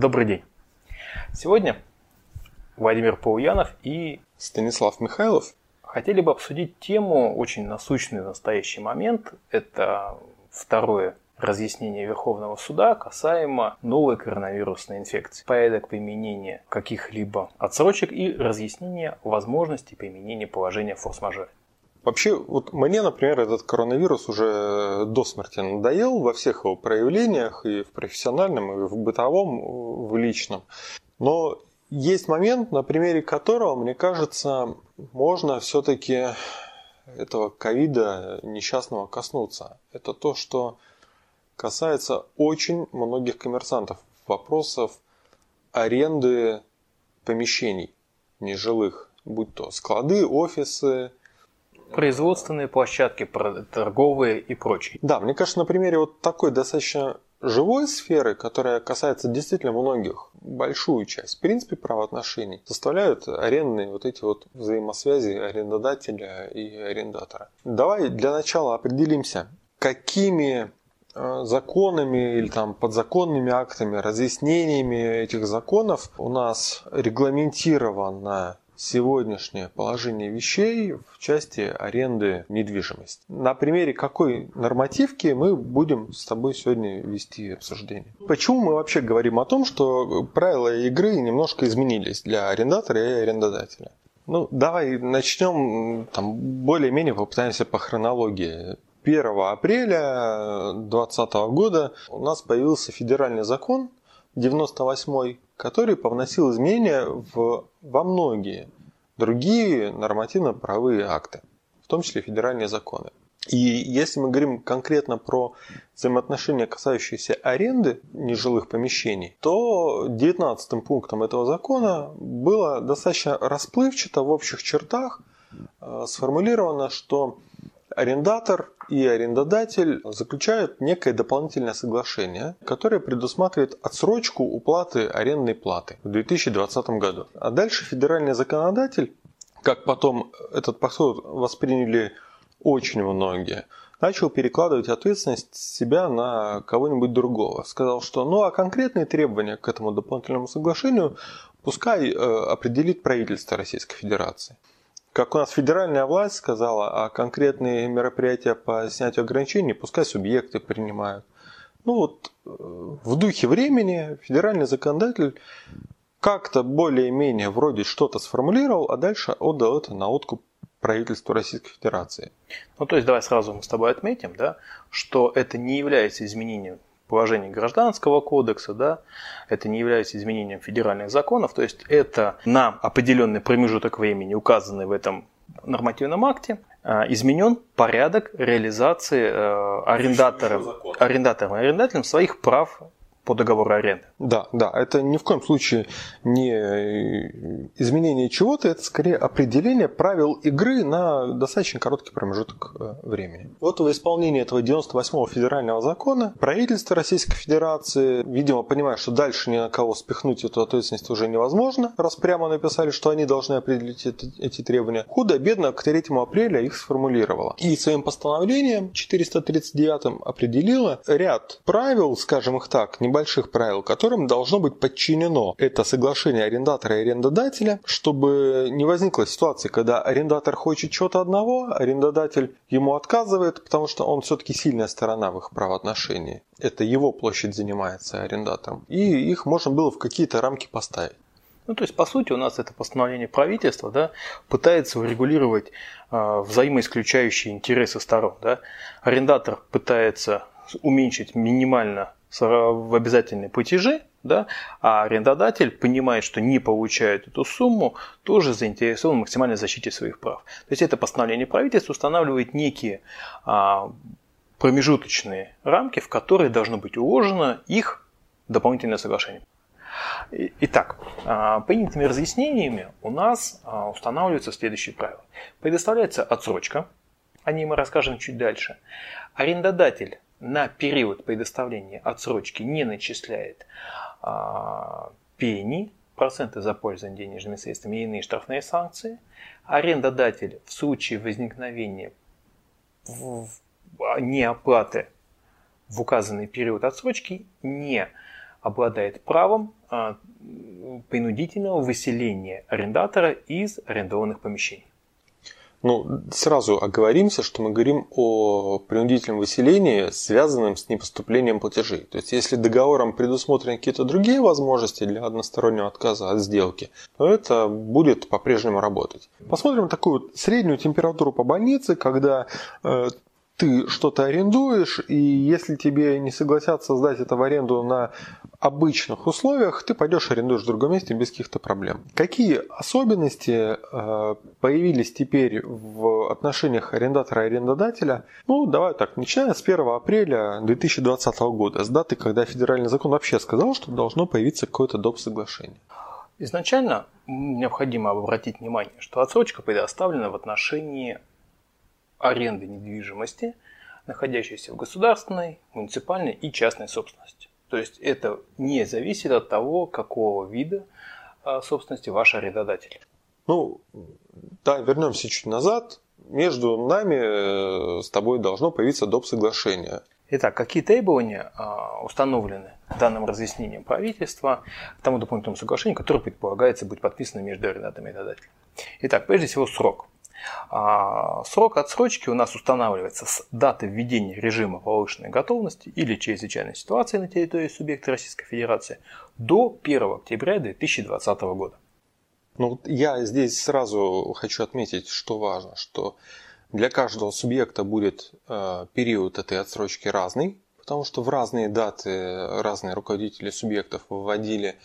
Добрый день. Сегодня Владимир Пауянов и Станислав Михайлов хотели бы обсудить тему очень насущный в настоящий момент. Это второе разъяснение Верховного суда касаемо новой коронавирусной инфекции, порядок применения каких-либо отсрочек и разъяснение возможности применения положения форс-мажоре. Вообще, вот мне, например, этот коронавирус уже до смерти надоел во всех его проявлениях, и в профессиональном, и в бытовом, в личном. Но есть момент, на примере которого, мне кажется, можно все-таки этого ковида несчастного коснуться. Это то, что касается очень многих коммерсантов. Вопросов аренды помещений нежилых, будь то склады, офисы, производственные площадки, торговые и прочие. Да, мне кажется, на примере вот такой достаточно живой сферы, которая касается действительно многих, большую часть, в принципе, правоотношений, составляют арендные вот эти вот взаимосвязи арендодателя и арендатора. Давай для начала определимся, какими э, законами или там подзаконными актами, разъяснениями этих законов у нас регламентировано сегодняшнее положение вещей в части аренды недвижимости. На примере какой нормативки мы будем с тобой сегодня вести обсуждение. Почему мы вообще говорим о том, что правила игры немножко изменились для арендатора и арендодателя? Ну, давай начнем, там, более-менее попытаемся по хронологии. 1 апреля 2020 года у нас появился федеральный закон 98 который повносил изменения в, во многие другие нормативно-правовые акты, в том числе федеральные законы. И если мы говорим конкретно про взаимоотношения, касающиеся аренды нежилых помещений, то 19 пунктом этого закона было достаточно расплывчато в общих чертах э, сформулировано, что арендатор и арендодатель заключают некое дополнительное соглашение, которое предусматривает отсрочку уплаты арендной платы в 2020 году. А дальше федеральный законодатель, как потом этот подход восприняли очень многие, начал перекладывать ответственность себя на кого-нибудь другого. Сказал, что ну а конкретные требования к этому дополнительному соглашению пускай э, определит правительство Российской Федерации как у нас федеральная власть сказала, а конкретные мероприятия по снятию ограничений пускай субъекты принимают. Ну вот э, в духе времени федеральный законодатель как-то более-менее вроде что-то сформулировал, а дальше отдал это на откуп правительству Российской Федерации. Ну то есть давай сразу мы с тобой отметим, да, что это не является изменением положений Гражданского кодекса, да, это не является изменением федеральных законов, то есть это на определенный промежуток времени, указанный в этом нормативном акте, а, изменен порядок реализации э, арендатором, арендатором и арендателем своих прав по договору аренды. Да, да, это ни в коем случае не изменение чего-то, это скорее определение правил игры на достаточно короткий промежуток э, времени. Вот в исполнении этого 98-го федерального закона правительство Российской Федерации, видимо, понимая, что дальше ни на кого спихнуть эту ответственность уже невозможно, раз прямо написали, что они должны определить эти, эти требования, худо-бедно к 3 апреля их сформулировало. И своим постановлением 439 определило ряд правил, скажем их так, небольших больших правил, которым должно быть подчинено это соглашение арендатора и арендодателя, чтобы не возникла ситуация, когда арендатор хочет чего-то одного, арендодатель ему отказывает, потому что он все-таки сильная сторона в их правоотношении. Это его площадь занимается арендатором. И их можно было в какие-то рамки поставить. Ну, то есть, по сути, у нас это постановление правительства да, пытается урегулировать э, взаимоисключающие интересы сторон. Да. Арендатор пытается уменьшить минимально в обязательные платежи, да, а арендодатель понимает, что не получает эту сумму, тоже заинтересован в максимальной защите своих прав. То есть это постановление правительства устанавливает некие а, промежуточные рамки, в которые должно быть уложено их дополнительное соглашение. Итак, а, принятыми разъяснениями у нас а, устанавливаются следующие правила. Предоставляется отсрочка, о ней мы расскажем чуть дальше. Арендодатель на период предоставления отсрочки не начисляет а, пени, проценты за пользование денежными средствами и иные штрафные санкции. Арендодатель в случае возникновения неоплаты в указанный период отсрочки не обладает правом а, принудительного выселения арендатора из арендованных помещений. Ну, сразу оговоримся, что мы говорим о принудительном выселении, связанном с непоступлением платежей. То есть, если договором предусмотрены какие-то другие возможности для одностороннего отказа от сделки, то это будет по-прежнему работать. Посмотрим такую среднюю температуру по больнице, когда э, ты что-то арендуешь, и если тебе не согласятся сдать это в аренду на обычных условиях, ты пойдешь арендуешь в другом месте без каких-то проблем. Какие особенности э, появились теперь в отношениях арендатора и арендодателя? Ну, давай так, начиная с 1 апреля 2020 года, с даты, когда федеральный закон вообще сказал, что должно появиться какое-то доп. соглашение. Изначально необходимо обратить внимание, что отсрочка предоставлена в отношении аренды недвижимости, находящейся в государственной, муниципальной и частной собственности. То есть это не зависит от того, какого вида а, собственности ваш арендодатель. Ну, да, вернемся чуть назад. Между нами э, с тобой должно появиться доп. соглашение. Итак, какие требования а, установлены данным разъяснением правительства к тому дополнительному соглашению, которое предполагается быть подписано между арендатором и арендодателем? Итак, прежде всего срок. А, срок отсрочки у нас устанавливается с даты введения режима повышенной готовности или чрезвычайной ситуации на территории субъекта Российской Федерации до 1 октября 2020 года. Ну, вот я здесь сразу хочу отметить, что важно, что для каждого субъекта будет э, период этой отсрочки разный, потому что в разные даты разные руководители субъектов вводили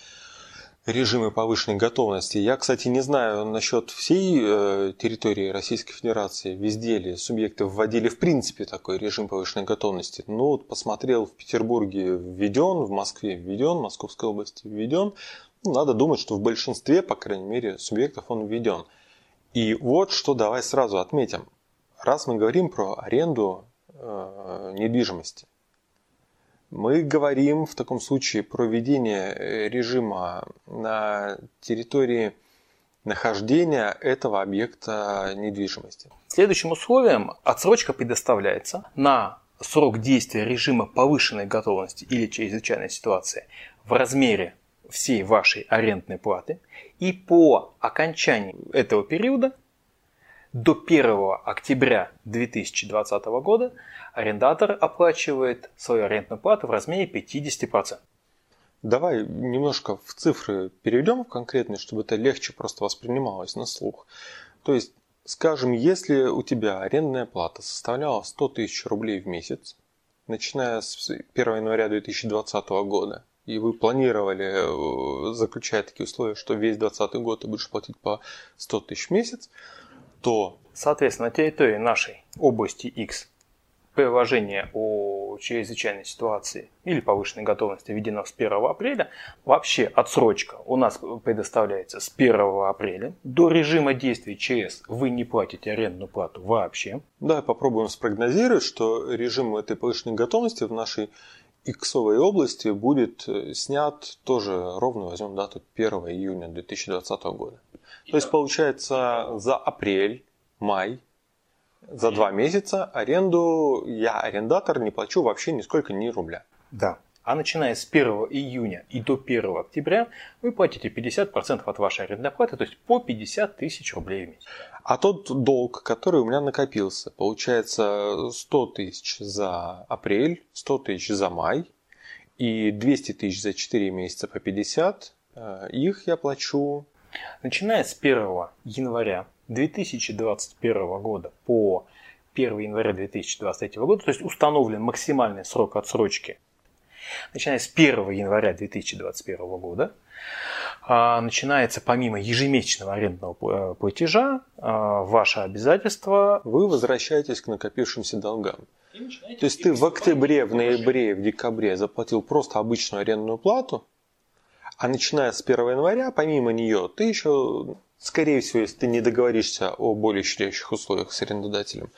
режимы повышенной готовности. Я, кстати, не знаю насчет всей э, территории Российской Федерации, везде ли субъекты вводили в принципе такой режим повышенной готовности. Ну, вот посмотрел в Петербурге введен, в Москве введен, в Московской области введен. Ну, надо думать, что в большинстве, по крайней мере, субъектов он введен. И вот что давай сразу отметим. Раз мы говорим про аренду э, недвижимости, мы говорим в таком случае про введение э, режима на территории нахождения этого объекта недвижимости. Следующим условием отсрочка предоставляется на срок действия режима повышенной готовности или чрезвычайной ситуации в размере всей вашей арендной платы и по окончании этого периода до 1 октября 2020 года арендатор оплачивает свою арендную плату в размере 50%. Давай немножко в цифры перейдем в конкретные, чтобы это легче просто воспринималось на слух. То есть, скажем, если у тебя арендная плата составляла 100 тысяч рублей в месяц, начиная с 1 января 2020 года, и вы планировали, э, заключать такие условия, что весь 2020 год ты будешь платить по 100 тысяч в месяц, то... Соответственно, на территории нашей области X приложение о чрезвычайной ситуации или повышенной готовности введено с 1 апреля, вообще отсрочка у нас предоставляется с 1 апреля. До режима действия ЧС вы не платите арендную плату вообще. Да, попробуем спрогнозировать, что режим этой повышенной готовности в нашей иксовой области будет э, снят тоже ровно, возьмем дату 1 июня 2020 года. То есть получается за апрель, май, за два месяца аренду я, арендатор, не плачу вообще нисколько ни рубля. Да. А начиная с 1 июня и до 1 октября вы платите 50% от вашей арендной платы, то есть по 50 тысяч рублей в месяц. А тот долг, который у меня накопился, получается 100 тысяч за апрель, 100 тысяч за май и 200 тысяч за 4 месяца по 50, э, их я плачу Начиная с 1 января 2021 года по 1 января 2023 года, то есть установлен максимальный срок отсрочки, начиная с 1 января 2021 года, а, начинается помимо ежемесячного арендного э, платежа а, ваше обязательство. Вы возвращаетесь к накопившимся долгам. То есть ты в октябре, в ноябре, в декабре заплатил просто обычную арендную плату, а начиная с 1 января, помимо нее, ты еще, скорее всего, если ты не договоришься о более щадящих условиях с арендодателем,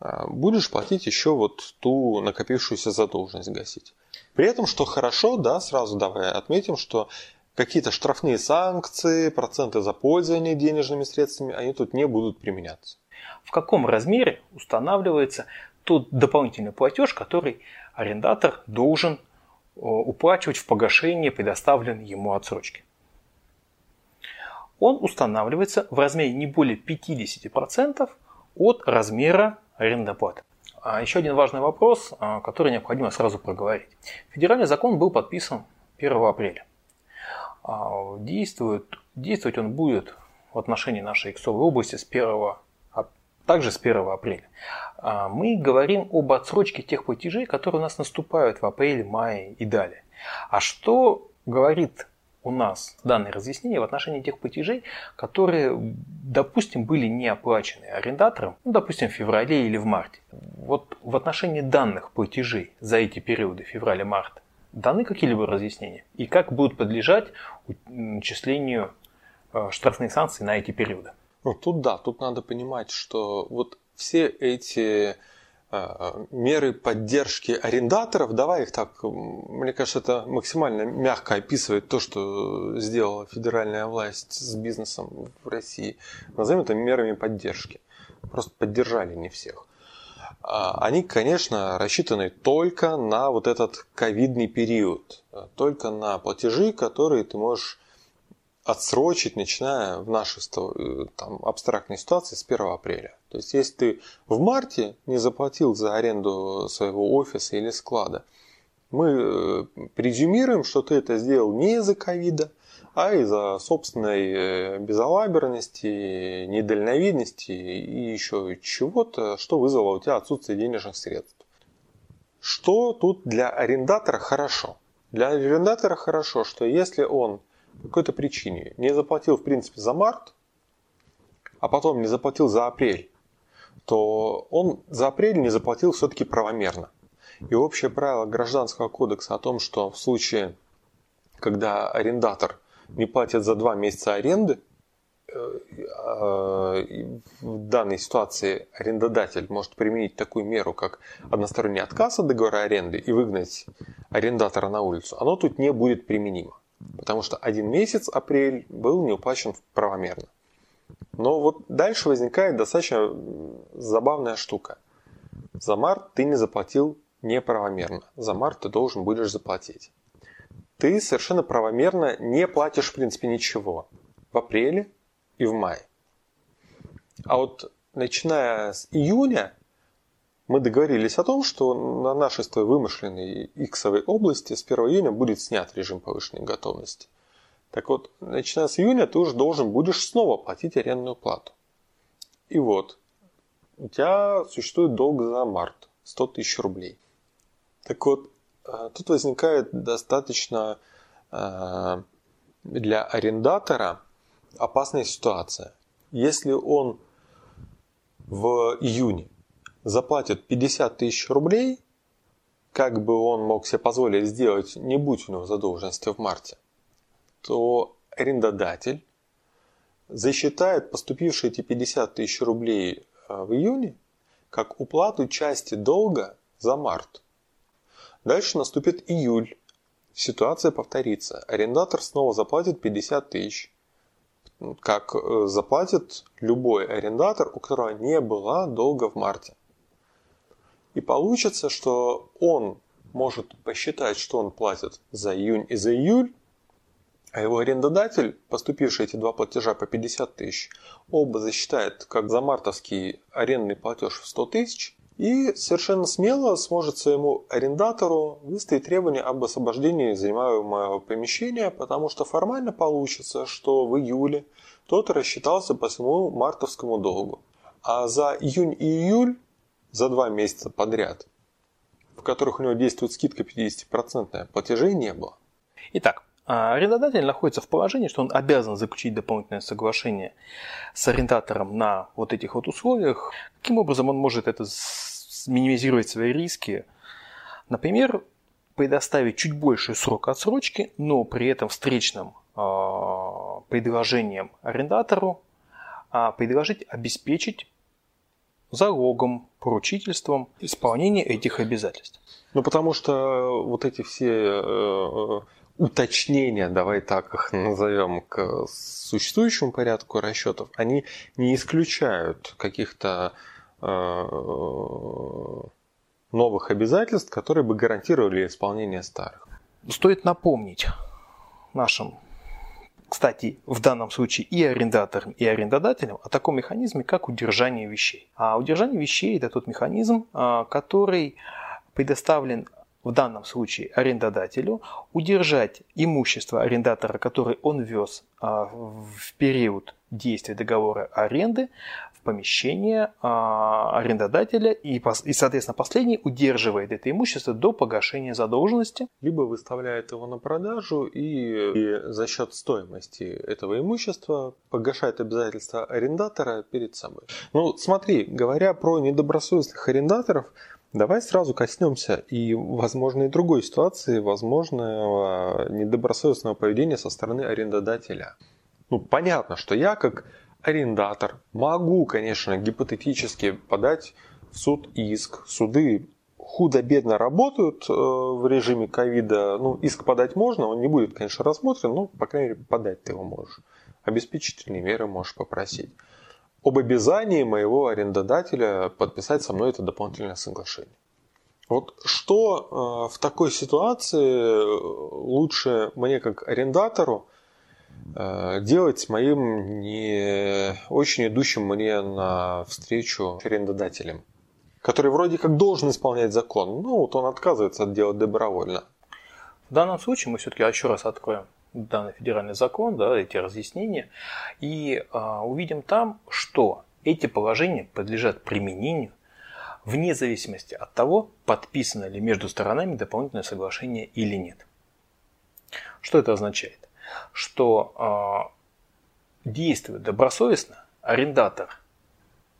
будешь платить еще вот ту накопившуюся задолженность гасить. При этом, что хорошо, да, сразу давай отметим, что какие-то штрафные санкции, проценты за пользование денежными средствами, они тут не будут применяться. В каком размере устанавливается тот дополнительный платеж, который арендатор должен уплачивать в погашение предоставленной ему отсрочки. Он устанавливается в размере не более 50% от размера арендной платы. А еще один важный вопрос, а, который необходимо сразу проговорить. Федеральный закон был подписан 1 апреля. А, действует, действовать он будет в отношении нашей иксовой области с 1, также с 1 апреля. Мы говорим об отсрочке тех платежей, которые у нас наступают в апреле, мае и далее. А что говорит у нас данное разъяснение в отношении тех платежей, которые, допустим, были не оплачены арендатором, ну, допустим, в феврале или в марте. Вот в отношении данных платежей за эти периоды, февраля-марта, даны какие-либо разъяснения? И как будут подлежать начислению э, штрафных санкций на эти периоды? Ну, тут да, тут надо понимать, что вот все эти меры поддержки арендаторов, давай их так, мне кажется, это максимально мягко описывает то, что сделала федеральная власть с бизнесом в России. Назовем это мерами поддержки. Просто поддержали не всех. А, они, конечно, рассчитаны только на вот этот ковидный период, только на платежи, которые ты можешь отсрочить, начиная в нашей э, там, абстрактной ситуации с 1 апреля. То есть, если ты в марте не заплатил за аренду своего офиса или склада, мы э, презюмируем, что ты это сделал не из-за ковида, а из-за собственной э, безалаберности, недальновидности и еще чего-то, что вызвало у тебя отсутствие денежных средств. Что тут для арендатора хорошо? Для арендатора хорошо, что если он по какой-то причине не заплатил, в принципе, за март, а потом не заплатил за апрель, то он за апрель не заплатил все-таки правомерно. И общее правило Гражданского кодекса о том, что в случае, когда арендатор не платит за два месяца аренды, э, э, в данной ситуации арендодатель может применить такую меру, как односторонний отказ от договора аренды и выгнать арендатора на улицу, оно тут не будет применимо. Потому что один месяц, апрель, был не уплачен правомерно. Но вот дальше возникает достаточно забавная штука. За март ты не заплатил неправомерно. За март ты должен будешь заплатить ты совершенно правомерно не платишь, в принципе, ничего в апреле и в мае. А вот начиная с июня мы договорились о том, что на нашей с твоей вымышленной иксовой области с 1 июня будет снят режим повышенной готовности. Так вот, начиная с июня ты уже должен будешь снова платить арендную плату. И вот, у тебя существует долг за март, 100 тысяч рублей. Так вот, а, тут возникает достаточно а, для арендатора опасная ситуация. Если он в июне заплатит 50 тысяч рублей, как бы он мог себе позволить сделать, не будь у него задолженности в марте, то арендодатель засчитает поступившие эти 50 тысяч рублей а, в июне как уплату части долга за март. Дальше наступит июль. Ситуация повторится. Арендатор снова заплатит 50 тысяч. Как э, заплатит любой арендатор, у которого не было долга в марте. И получится, что он может посчитать, что он платит за июнь и за июль, а его арендодатель, поступивший эти два платежа по 50 тысяч, оба засчитает как за мартовский арендный платеж в 100 тысяч, и совершенно смело сможет своему арендатору выставить требование об освобождении занимаемого помещения, потому что формально получится, что в июле тот рассчитался по своему мартовскому долгу. А за июнь и июль, за два месяца подряд, в которых у него действует скидка 50%, платежей не было. Итак, а арендодатель находится в положении, что он обязан заключить дополнительное соглашение с арендатором на вот этих вот условиях. Каким образом он может это минимизировать свои риски? Например, предоставить чуть больше срок отсрочки, но при этом встречным э, предложением арендатору а предложить обеспечить залогом, поручительством исполнение этих обязательств. Ну, потому что вот эти все э, уточнения, давай так их назовем, к существующему порядку расчетов, они не исключают каких-то э, новых обязательств, которые бы гарантировали исполнение старых. Стоит напомнить нашим, кстати, в данном случае и арендаторам, и арендодателям о таком механизме, как удержание вещей. А удержание вещей – это тот механизм, а, который предоставлен в данном случае арендодателю удержать имущество арендатора, который он вез а, в период действия договора аренды, в помещение а, арендодателя и, соответственно, последний удерживает это имущество до погашения задолженности. Либо выставляет его на продажу и, и за счет стоимости этого имущества погашает обязательства арендатора перед собой. Ну, смотри, говоря про недобросовестных арендаторов, Давай сразу коснемся и, возможно, и другой ситуации, возможного недобросовестного поведения со стороны арендодателя. Ну, понятно, что я как арендатор могу, конечно, гипотетически подать в суд иск. Суды худо-бедно работают э, в режиме ковида. Ну, иск подать можно, он не будет, конечно, рассмотрен, но, по крайней мере, подать ты его можешь. Обеспечительные меры можешь попросить об обязании моего арендодателя подписать со мной это дополнительное соглашение. Вот что э, в такой ситуации лучше мне как арендатору э, делать с моим не очень идущим мне на встречу арендодателем, который вроде как должен исполнять закон, но вот он отказывается от делать добровольно. В данном случае мы все-таки еще раз откроем данный федеральный закон, да, эти разъяснения, и а, увидим там, что эти положения подлежат применению вне зависимости от того, подписано ли между сторонами дополнительное соглашение или нет. Что это означает? Что э, действует добросовестно, арендатор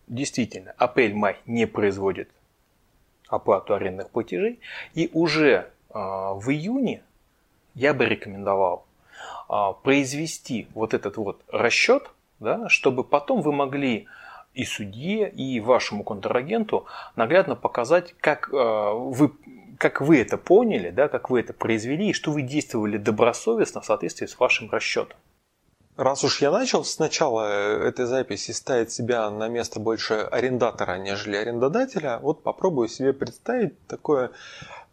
действительно апрель-май не производит оплату арендных платежей, и уже э, в июне я бы рекомендовал произвести вот этот вот расчет, да, чтобы потом вы могли и судье, и вашему контрагенту наглядно показать, как а, вы, как вы это поняли, да, как вы это произвели, и что вы действовали добросовестно в соответствии с вашим расчетом. Раз уж я начал сначала э, этой записи ставить себя на место больше арендатора, нежели арендодателя, вот попробую себе представить такое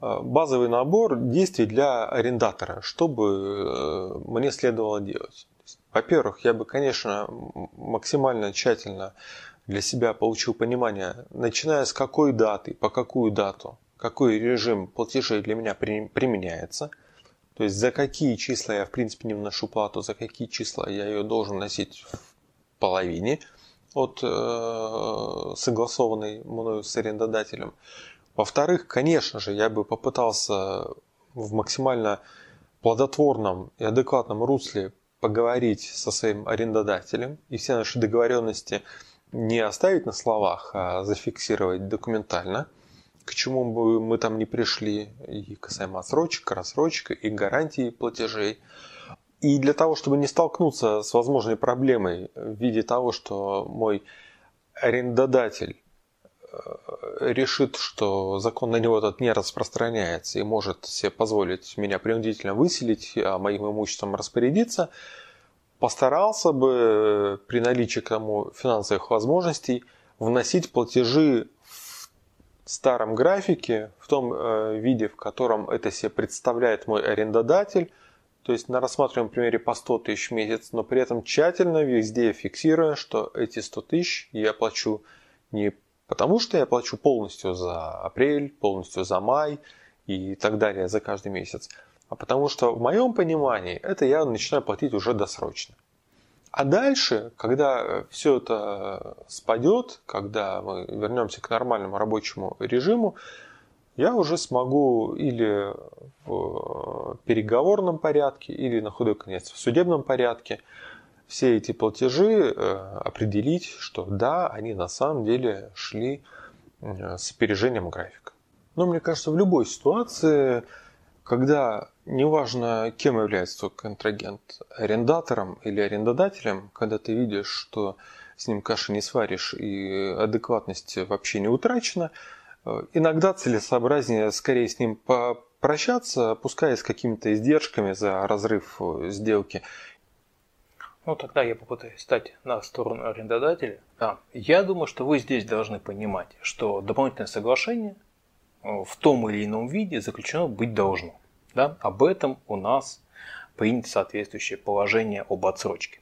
Э, базовый набор действий для арендатора, что бы э, мне следовало делать. Во-первых, я бы, конечно, максимально тщательно для себя получил понимание, начиная с какой даты, по какую дату, какой режим платежей для меня применяется. То есть за какие числа я в принципе не вношу плату, за какие числа я ее должен носить в половине от э, согласованной мною с арендодателем. Во-вторых, конечно же, я бы попытался в максимально плодотворном и адекватном русле поговорить со своим арендодателем и все наши договоренности не оставить на словах, а зафиксировать документально, к чему бы мы там не пришли, и касаемо отсрочек, рассрочек и гарантии платежей. И для того, чтобы не столкнуться с возможной проблемой в виде того, что мой арендодатель Э, решит, что закон на него этот не распространяется и может себе позволить меня принудительно выселить, а моим имуществом распорядиться, постарался бы при наличии к тому финансовых возможностей вносить платежи старом графике, в том э, виде, в котором это себе представляет мой арендодатель, то есть на рассматриваемом примере по 100 тысяч в месяц, но при этом тщательно везде фиксируя, что эти 100 тысяч я плачу не Потому что я плачу полностью за апрель, полностью за май и так далее за каждый месяц. А потому что в моем понимании это я начинаю платить уже досрочно. А дальше, когда все это спадет, когда мы вернемся к нормальному рабочему режиму, я уже смогу или в переговорном порядке, или на худой конец в судебном порядке все эти платежи э, определить, что да, они на самом деле шли э, с опережением графика. Но мне кажется, в любой ситуации, когда неважно, кем является твой контрагент, арендатором или арендодателем, когда ты видишь, что с ним каши не сваришь и адекватность вообще не утрачена, э, иногда целесообразнее скорее с ним попрощаться, пускай с какими-то издержками за разрыв сделки, ну, тогда я попытаюсь стать на сторону арендодателя. А, я думаю, что вы здесь должны понимать, что дополнительное соглашение э, в том или ином виде заключено быть должно. Да? Об этом у нас принято соответствующее положение об отсрочке.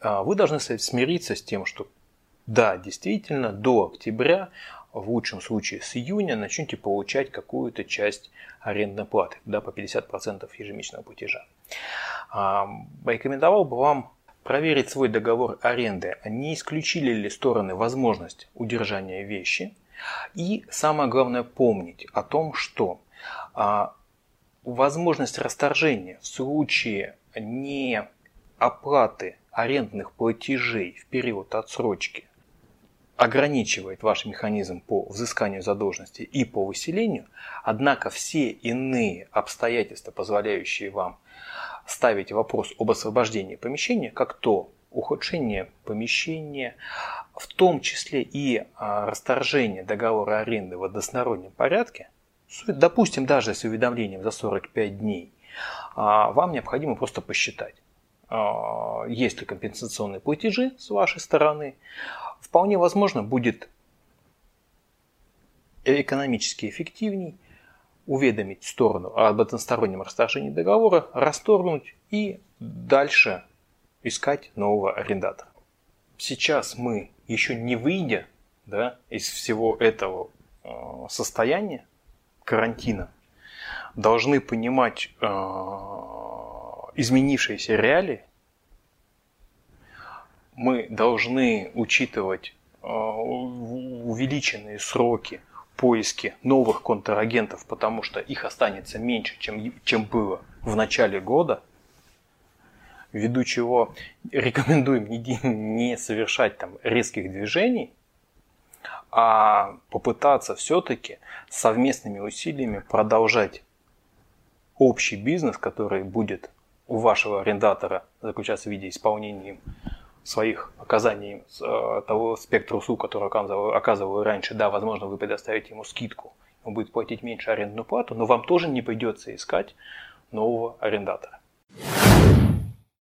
А, вы должны смириться с тем, что да, действительно, до октября, в лучшем случае с июня, начнете получать какую-то часть арендной платы, да, по 50% ежемесячного платежа. А, рекомендовал бы вам проверить свой договор аренды, не исключили ли стороны возможность удержания вещи. И самое главное помнить о том, что а, возможность расторжения в случае не оплаты арендных платежей в период отсрочки ограничивает ваш механизм по взысканию задолженности и по выселению, однако все иные обстоятельства, позволяющие вам ставить вопрос об освобождении помещения, как то ухудшение помещения, в том числе и а, расторжение договора аренды в одностороннем порядке, допустим, даже с уведомлением за 45 дней, а, вам необходимо просто посчитать, а, есть ли компенсационные платежи с вашей стороны. Вполне возможно будет экономически эффективней уведомить сторону об одностороннем расторжении договора, расторгнуть и дальше искать нового арендатора. Сейчас мы, еще не выйдя да, из всего этого э, состояния карантина, должны понимать э, изменившиеся реалии, мы должны учитывать э, увеличенные сроки поиски новых контрагентов, потому что их останется меньше, чем, чем было в начале года, ввиду чего рекомендуем не, не совершать там резких движений, а попытаться все-таки совместными усилиями продолжать общий бизнес, который будет у вашего арендатора заключаться в виде исполнения своих оказаний э, того спектра услуг, который оказывал, оказывал раньше, да, возможно, вы предоставите ему скидку, он будет платить меньше арендную плату, но вам тоже не придется искать нового арендатора.